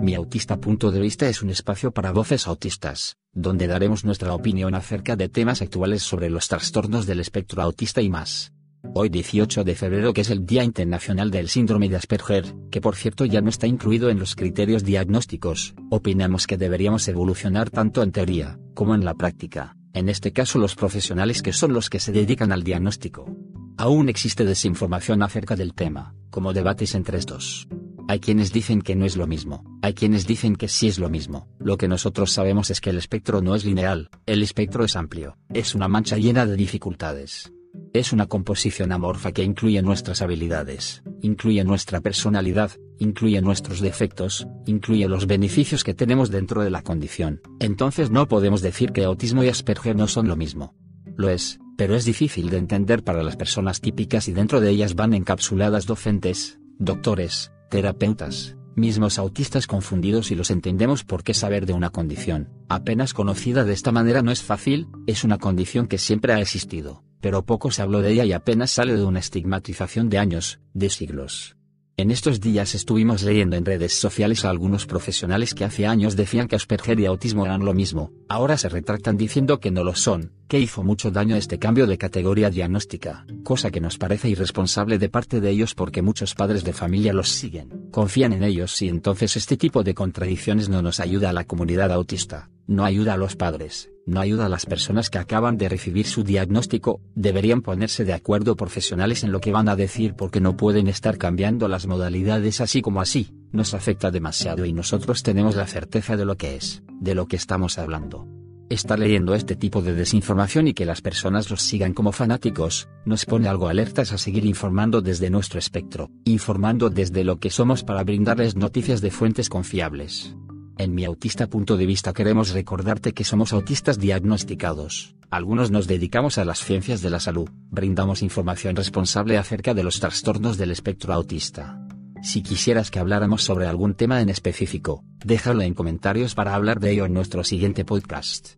Mi autista punto de vista es un espacio para voces autistas, donde daremos nuestra opinión acerca de temas actuales sobre los trastornos del espectro autista y más. Hoy 18 de febrero que es el Día Internacional del Síndrome de Asperger, que por cierto ya no está incluido en los criterios diagnósticos, opinamos que deberíamos evolucionar tanto en teoría, como en la práctica, en este caso los profesionales que son los que se dedican al diagnóstico. Aún existe desinformación acerca del tema, como debates entre estos. Hay quienes dicen que no es lo mismo, hay quienes dicen que sí es lo mismo. Lo que nosotros sabemos es que el espectro no es lineal, el espectro es amplio, es una mancha llena de dificultades. Es una composición amorfa que incluye nuestras habilidades, incluye nuestra personalidad, incluye nuestros defectos, incluye los beneficios que tenemos dentro de la condición. Entonces no podemos decir que autismo y Asperger no son lo mismo. Lo es, pero es difícil de entender para las personas típicas y dentro de ellas van encapsuladas docentes, doctores, terapeutas, mismos autistas confundidos y los entendemos porque saber de una condición, apenas conocida de esta manera no es fácil, es una condición que siempre ha existido, pero poco se habló de ella y apenas sale de una estigmatización de años, de siglos. En estos días estuvimos leyendo en redes sociales a algunos profesionales que hace años decían que Asperger y autismo eran lo mismo, ahora se retractan diciendo que no lo son, que hizo mucho daño este cambio de categoría diagnóstica, cosa que nos parece irresponsable de parte de ellos porque muchos padres de familia los siguen, confían en ellos y entonces este tipo de contradicciones no nos ayuda a la comunidad autista, no ayuda a los padres, no ayuda a las personas que acaban de recibir su diagnóstico, deberían ponerse de acuerdo profesionales en lo que van a decir porque no pueden estar cambiando las modalidades así como así, nos afecta demasiado y nosotros tenemos la certeza de lo que es, de lo que estamos hablando. Estar leyendo este tipo de desinformación y que las personas los sigan como fanáticos, nos pone algo alertas a seguir informando desde nuestro espectro, informando desde lo que somos para brindarles noticias de fuentes confiables. En mi autista punto de vista queremos recordarte que somos autistas diagnosticados. Algunos nos dedicamos a las ciencias de la salud, brindamos información responsable acerca de los trastornos del espectro autista. Si quisieras que habláramos sobre algún tema en específico, déjalo en comentarios para hablar de ello en nuestro siguiente podcast.